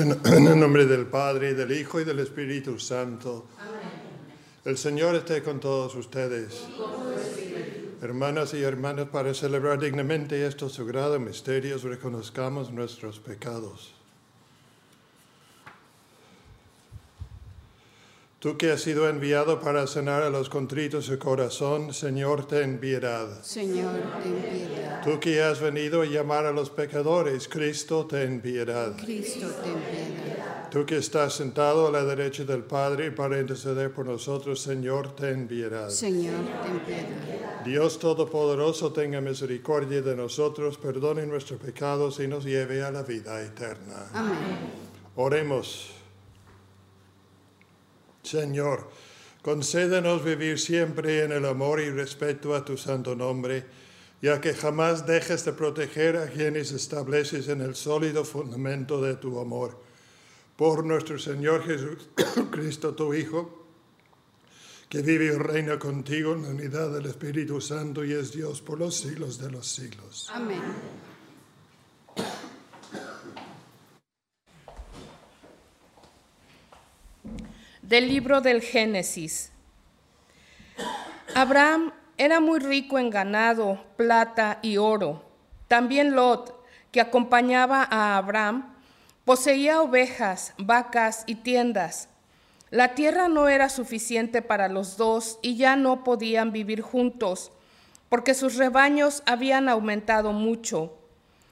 En el nombre del Padre, del Hijo, y del Espíritu Santo. El Señor esté con todos ustedes. Hermanas y hermanos, para celebrar dignamente estos sagrados misterios, reconozcamos nuestros pecados. Tú que has sido enviado para sanar a los contritos de corazón, Señor, ten piedad. Señor, ten piedad. Tú que has venido a llamar a los pecadores, Cristo, ten piedad. Cristo, ten piedad. Tú que estás sentado a la derecha del Padre para interceder por nosotros, Señor, ten piedad. Señor, ten piedad. Dios Todopoderoso, tenga misericordia de nosotros, perdone nuestros pecados y nos lleve a la vida eterna. Amén. Oremos. Señor, concédenos vivir siempre en el amor y respeto a tu santo nombre, ya que jamás dejes de proteger a quienes estableces en el sólido fundamento de tu amor. Por nuestro Señor Jesucristo, tu Hijo, que vive y reina contigo en la unidad del Espíritu Santo y es Dios por los siglos de los siglos. Amén. Del libro del Génesis. Abraham era muy rico en ganado, plata y oro. También Lot, que acompañaba a Abraham, poseía ovejas, vacas y tiendas. La tierra no era suficiente para los dos y ya no podían vivir juntos, porque sus rebaños habían aumentado mucho.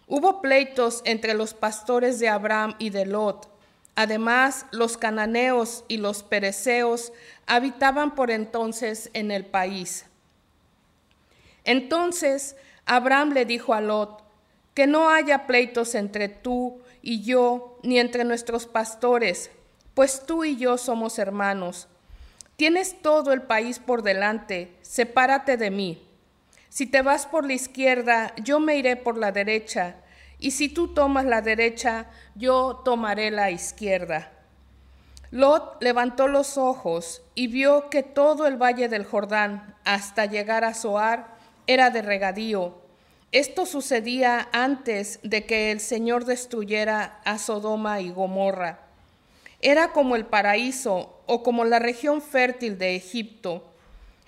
Hubo pleitos entre los pastores de Abraham y de Lot. Además, los cananeos y los pereceos habitaban por entonces en el país. Entonces Abraham le dijo a Lot, que no haya pleitos entre tú y yo, ni entre nuestros pastores, pues tú y yo somos hermanos. Tienes todo el país por delante, sepárate de mí. Si te vas por la izquierda, yo me iré por la derecha, y si tú tomas la derecha, yo tomaré la izquierda. Lot levantó los ojos y vio que todo el valle del Jordán, hasta llegar a Zoar, era de regadío. Esto sucedía antes de que el Señor destruyera a Sodoma y Gomorra. Era como el paraíso o como la región fértil de Egipto.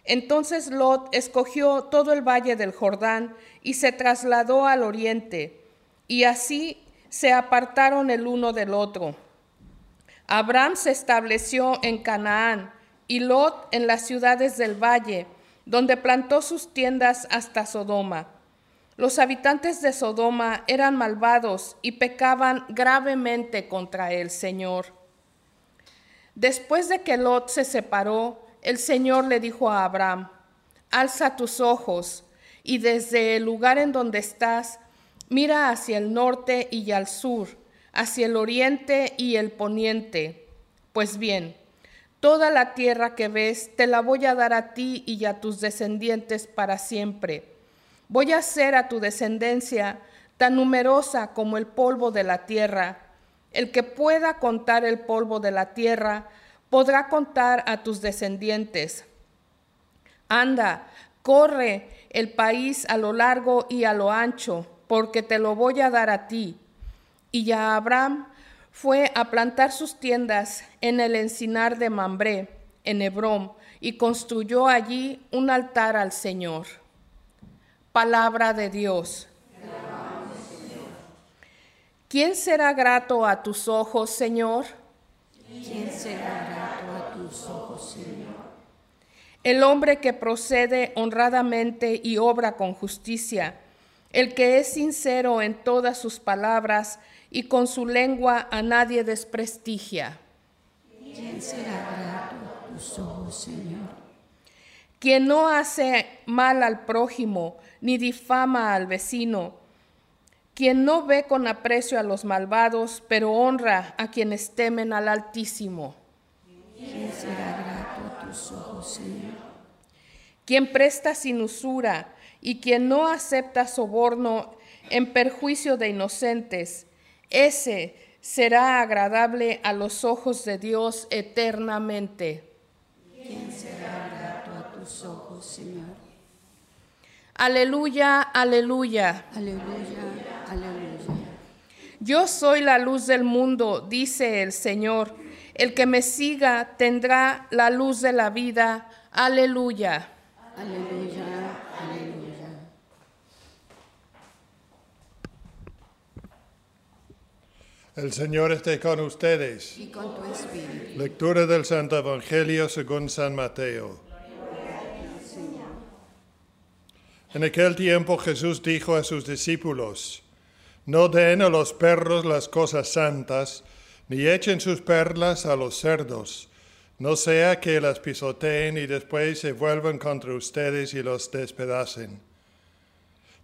Entonces Lot escogió todo el valle del Jordán y se trasladó al oriente, y así se apartaron el uno del otro. Abraham se estableció en Canaán y Lot en las ciudades del valle, donde plantó sus tiendas hasta Sodoma. Los habitantes de Sodoma eran malvados y pecaban gravemente contra el Señor. Después de que Lot se separó, el Señor le dijo a Abraham, alza tus ojos y desde el lugar en donde estás, mira hacia el norte y al sur, hacia el oriente y el poniente. Pues bien, toda la tierra que ves te la voy a dar a ti y a tus descendientes para siempre. Voy a hacer a tu descendencia tan numerosa como el polvo de la tierra. El que pueda contar el polvo de la tierra podrá contar a tus descendientes. Anda, corre el país a lo largo y a lo ancho, porque te lo voy a dar a ti. Y ya Abraham fue a plantar sus tiendas en el encinar de Mambré, en Hebrón, y construyó allí un altar al Señor. Palabra de Dios. ¿Quién será grato a tus ojos, Señor? ¿Quién será grato a tus ojos, Señor? El hombre que procede honradamente y obra con justicia, el que es sincero en todas sus palabras y con su lengua a nadie desprestigia. ¿Quién será grato a tus ojos, Señor? Quien no hace mal al prójimo ni difama al vecino, quien no ve con aprecio a los malvados, pero honra a quienes temen al Altísimo. ¿Quién será grato a tus ojos, Señor? Quien presta sin usura y quien no acepta soborno en perjuicio de inocentes, ese será agradable a los ojos de Dios eternamente. ¿Quién será grato a tus ojos, Señor? Aleluya, aleluya. Aleluya, aleluya. Yo soy la luz del mundo, dice el Señor. El que me siga tendrá la luz de la vida. Aleluya. Aleluya, aleluya. El Señor esté con ustedes. Y con tu espíritu, Lectura del Santo Evangelio según San Mateo. En aquel tiempo Jesús dijo a sus discípulos, No den a los perros las cosas santas, ni echen sus perlas a los cerdos, no sea que las pisoteen y después se vuelvan contra ustedes y los despedacen.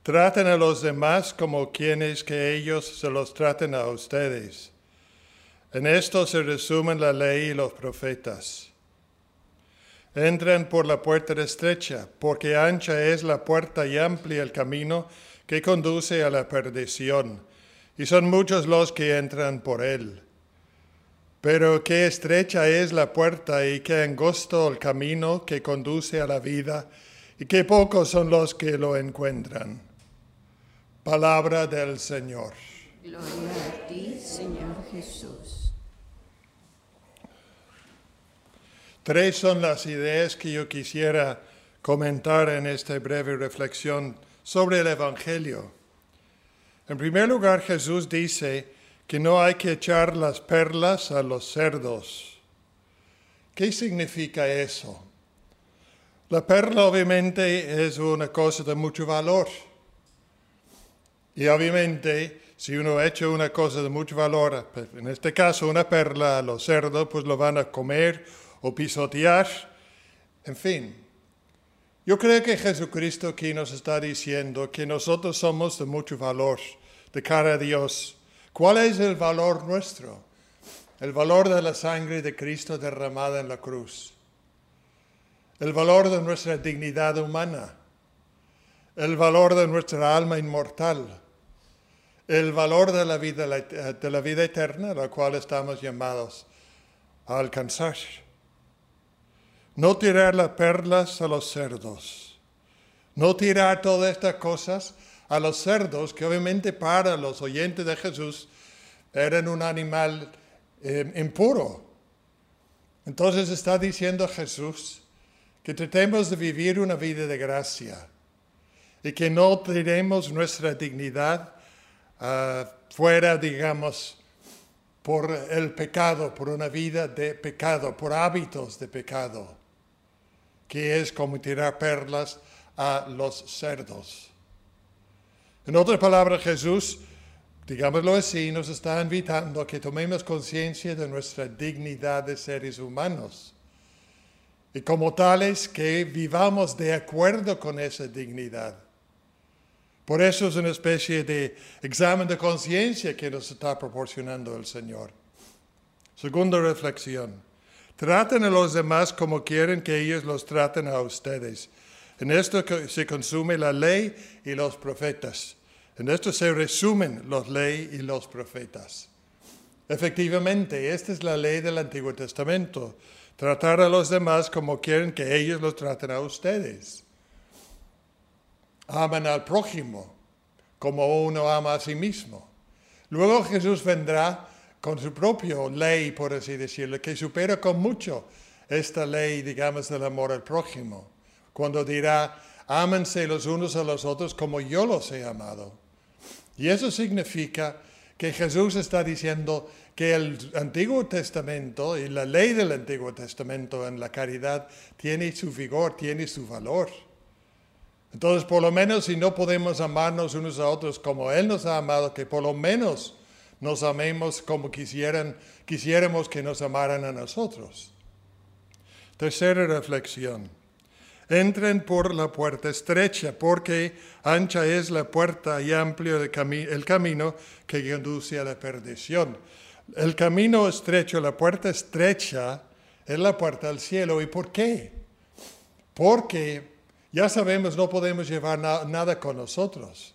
Traten a los demás como quienes que ellos se los traten a ustedes. En esto se resumen la ley y los profetas. Entren por la puerta estrecha, porque ancha es la puerta y amplia el camino que conduce a la perdición, y son muchos los que entran por él. Pero qué estrecha es la puerta y qué angosto el camino que conduce a la vida, y qué pocos son los que lo encuentran. Palabra del Señor. gloria a ti, Señor Jesús. Tres son las ideas que yo quisiera comentar en esta breve reflexión sobre el Evangelio. En primer lugar, Jesús dice que no hay que echar las perlas a los cerdos. ¿Qué significa eso? La perla obviamente es una cosa de mucho valor. Y obviamente, si uno echa una cosa de mucho valor, en este caso una perla los cerdos, pues lo van a comer o pisotear. En fin, yo creo que Jesucristo aquí nos está diciendo que nosotros somos de mucho valor de cara a Dios. ¿Cuál es el valor nuestro? El valor de la sangre de Cristo derramada en la cruz. El valor de nuestra dignidad humana. El valor de nuestra alma inmortal. El valor de la vida, de la vida eterna, la cual estamos llamados a alcanzar. No tirar las perlas a los cerdos. No tirar todas estas cosas a los cerdos, que obviamente para los oyentes de Jesús eran un animal eh, impuro. Entonces está diciendo Jesús que tratemos de vivir una vida de gracia y que no tiremos nuestra dignidad ah, fuera, digamos, por el pecado, por una vida de pecado, por hábitos de pecado, que es como tirar perlas a los cerdos. En otras palabras, Jesús, digámoslo así, nos está invitando a que tomemos conciencia de nuestra dignidad de seres humanos y como tales que vivamos de acuerdo con esa dignidad. Por eso es una especie de examen de conciencia que nos está proporcionando el Señor. Segunda reflexión. Traten a los demás como quieren que ellos los traten a ustedes. En esto se consume la ley y los profetas. En esto se resumen los ley y los profetas. Efectivamente, esta es la ley del Antiguo Testamento. Tratar a los demás como quieren que ellos los traten a ustedes. Aman al prójimo como uno ama a sí mismo. Luego Jesús vendrá con su propia ley, por así decirlo, que supera con mucho esta ley, digamos, del amor al prójimo, cuando dirá, ámense los unos a los otros como yo los he amado. Y eso significa que Jesús está diciendo que el Antiguo Testamento y la ley del Antiguo Testamento en la caridad tiene su vigor, tiene su valor. Entonces, por lo menos si no podemos amarnos unos a otros como Él nos ha amado, que por lo menos nos amemos como quisieran, quisiéramos que nos amaran a nosotros. Tercera reflexión. Entren por la puerta estrecha, porque ancha es la puerta y amplio el, camino que conduce a la perdición. El camino estrecho, la puerta estrecha, es la puerta al cielo. ¿Y por qué? Porque ya sabemos, no podemos llevar nada con nosotros,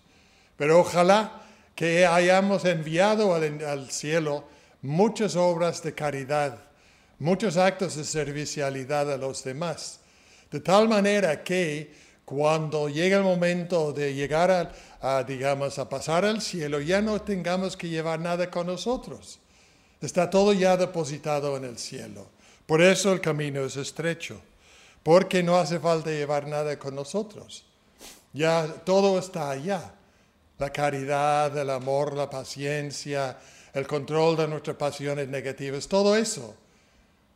pero ojalá que hayamos enviado al cielo muchas obras de caridad, muchos actos de servicialidad a los demás de tal manera que cuando llega el momento de llegar a, digamos, a pasar al cielo, ya no tengamos que llevar nada con nosotros. Está todo ya depositado en el cielo. Por eso el camino es estrecho, porque no hace falta llevar nada con nosotros. Ya todo está allá. La caridad, el amor, la paciencia, el control de nuestras pasiones negativas, todo eso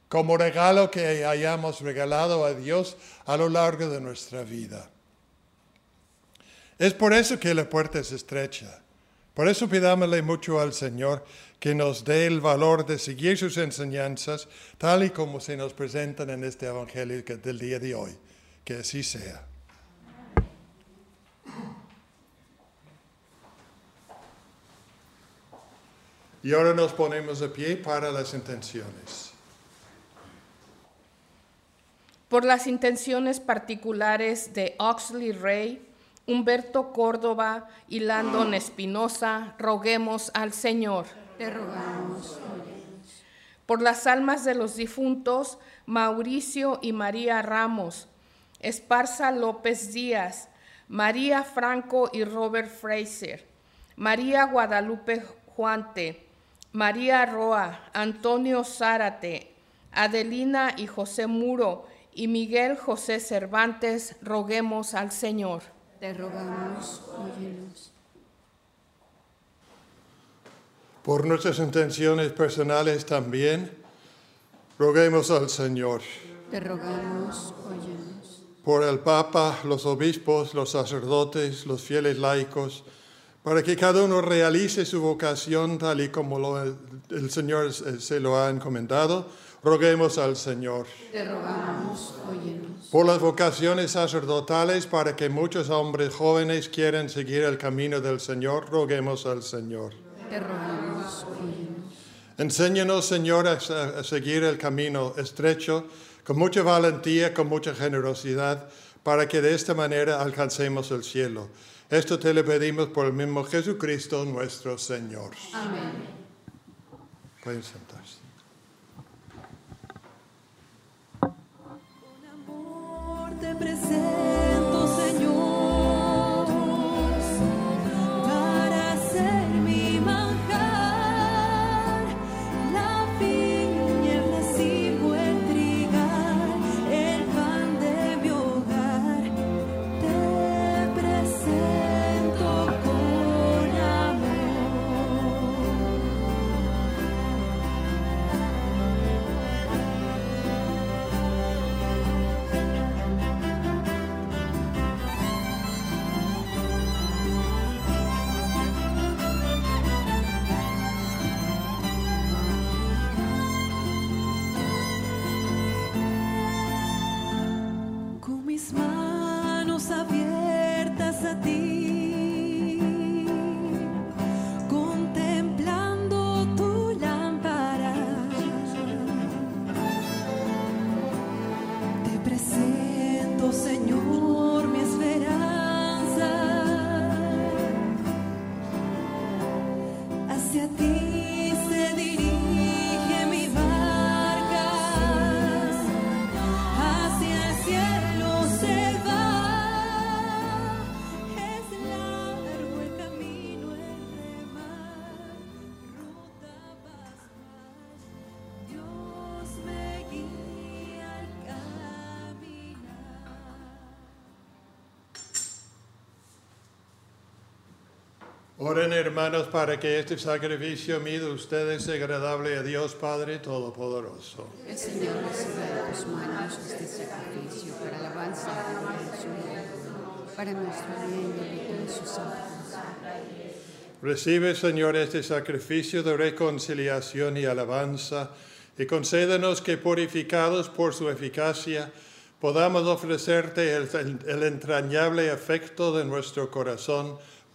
como regalo que hayamos regalado a Dios a lo largo de nuestra vida. Es por eso que la puerta es estrecha. Por eso pidámosle mucho al Señor que nos dé el valor de seguir sus enseñanzas tal y como se nos presentan en este Evangelio del día de hoy. Que así sea. Y ahora nos ponemos de pie para las intenciones. por las intenciones particulares de Oxley Rey, Humberto Córdoba y Landon Espinosa, roguemos al Señor. Te rogamos. Por las almas de los difuntos, Mauricio y María Ramos, Esparza López Díaz, María Franco y Robert Fraser, María Guadalupe Juante, María Roa, Antonio Zárate, Adelina y José Muro, y Miguel José Cervantes, roguemos al Señor. Te rogamos, óyenos. Por nuestras intenciones personales también, roguemos al Señor. Te rogamos, óyenos. Por el Papa, los obispos, los sacerdotes, los fieles laicos, para que cada uno realice su vocación tal y como el Señor se lo ha encomendado Roguemos al Señor. Te rogamos, óyenos. Por las vocaciones sacerdotales, para que muchos hombres jóvenes quieran seguir el camino del Señor, roguemos al Señor. Te rogamos, óyenos. Enséñanos, Señor, a, seguir el camino estrecho, con mucha valentía, con mucha generosidad, para que de esta manera alcancemos el cielo. Esto te lo pedimos por el mismo Jesucristo nuestro Señor. Amén. Pueden sentarse. presente. Oren hermanos para que este sacrificio mío de ustedes sea agradable a Dios Padre Todopoderoso. El Señor reciba de tus manos este sacrificio para alabanza de su nombre, para nuestro bien y de sus santos. Recibe, Señor, este sacrificio de reconciliación y alabanza, y concédenos que, purificados por su eficacia, podamos ofrecerte el, el entrañable afecto de nuestro corazón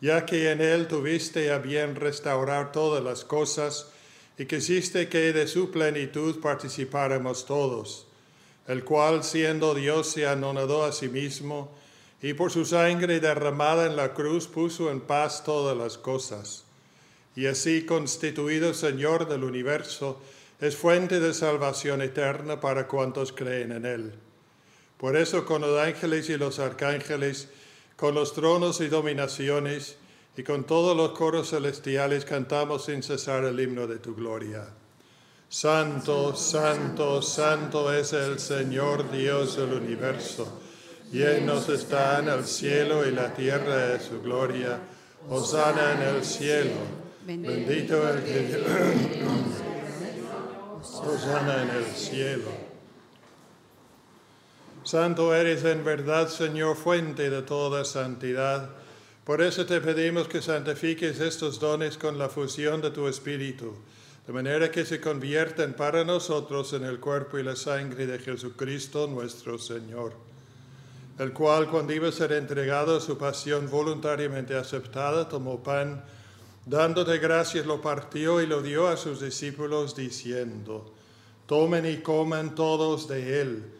Ya que en Él tuviste a bien restaurar todas las cosas y quisiste que de su plenitud participáramos todos, el cual siendo Dios se anonadó a sí mismo y por su sangre derramada en la cruz puso en paz todas las cosas y así constituido Señor del universo, es fuente de salvación eterna para cuantos creen en Él. Por eso con los ángeles y los arcángeles, con los tronos y dominaciones, y con todos los coros celestiales cantamos sin cesar el himno de tu gloria. Santo, santo, santo es el Señor Dios del universo. Llenos están el cielo y la tierra de su gloria. Hosana en el cielo. Bendito el que... Hosana en el cielo. Santo eres en verdad, Señor, fuente de toda santidad. Por eso te pedimos que santifiques estos dones con la fusión de tu Espíritu, de manera que se conviertan para nosotros en el cuerpo y la sangre de Jesucristo nuestro Señor, el cual cuando iba a ser entregado a su pasión voluntariamente aceptada, tomó pan, dándote gracias, lo partió y lo dio a sus discípulos, diciendo, tomen y coman todos de él,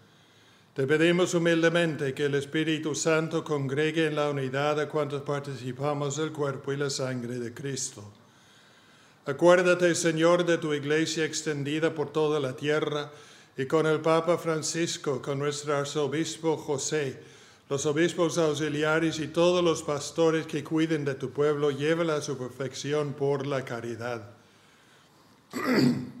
Te pedimos humildemente que el Espíritu Santo congregue en la unidad a cuantos participamos del cuerpo y la sangre de Cristo. Acuérdate, Señor, de tu iglesia extendida por toda la tierra y con el Papa Francisco, con nuestro arzobispo José, los obispos auxiliares y todos los pastores que cuiden de tu pueblo, llévala a su perfección por la caridad.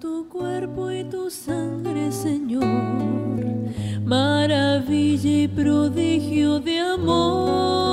Tu cuerpo y tu sangre, Señor, maravilla y prodigio de amor,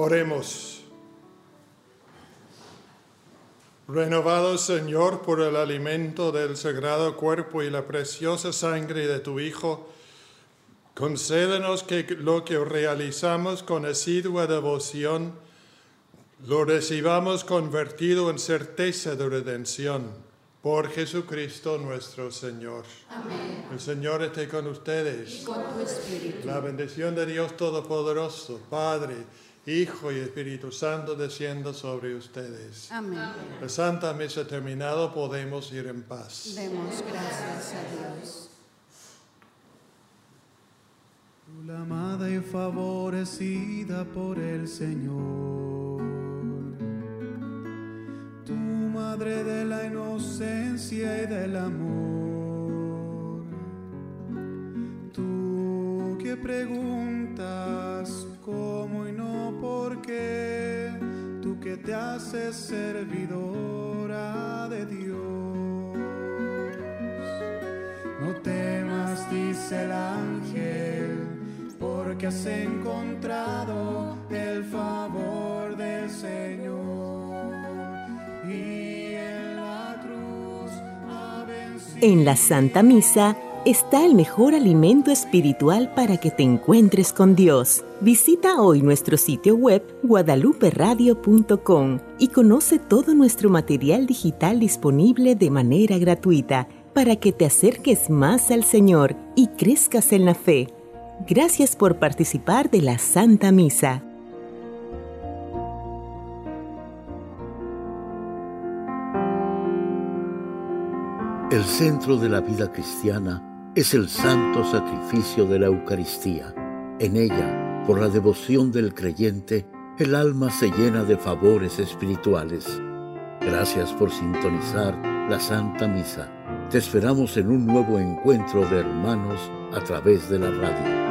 Oremos. Renovado Señor por el alimento del sagrado cuerpo y la preciosa sangre de tu Hijo, concédenos que lo que realizamos con asidua devoción lo recibamos convertido en certeza de redención por Jesucristo nuestro Señor. Amén. El Señor esté con ustedes. Y con tu espíritu. La bendición de Dios Todopoderoso, Padre, Hijo y Espíritu Santo descienda sobre ustedes. Amén. La Santa Misa terminado, podemos ir en paz. Demos gracias a Dios. Tú la amada y favorecida por el Señor. Tu madre de la inocencia y del amor. Tú que preguntas cómo qué. Tú que te haces servidora de Dios. No temas, dice el ángel, porque has encontrado el favor del Señor. Y en la cruz ha vencido. En la Santa Misa está el mejor alimento espiritual para que te encuentres con Dios. Visita hoy nuestro sitio web guadaluperadio.com y conoce todo nuestro material digital disponible de manera gratuita para que te acerques más al Señor y crezcas en la fe. Gracias por participar de la Santa Misa. El centro de la vida cristiana es el santo sacrificio de la Eucaristía. En ella, por la devoción del creyente, el alma se llena de favores espirituales. Gracias por sintonizar la Santa Misa. Te esperamos en un nuevo encuentro de hermanos a través de la radio.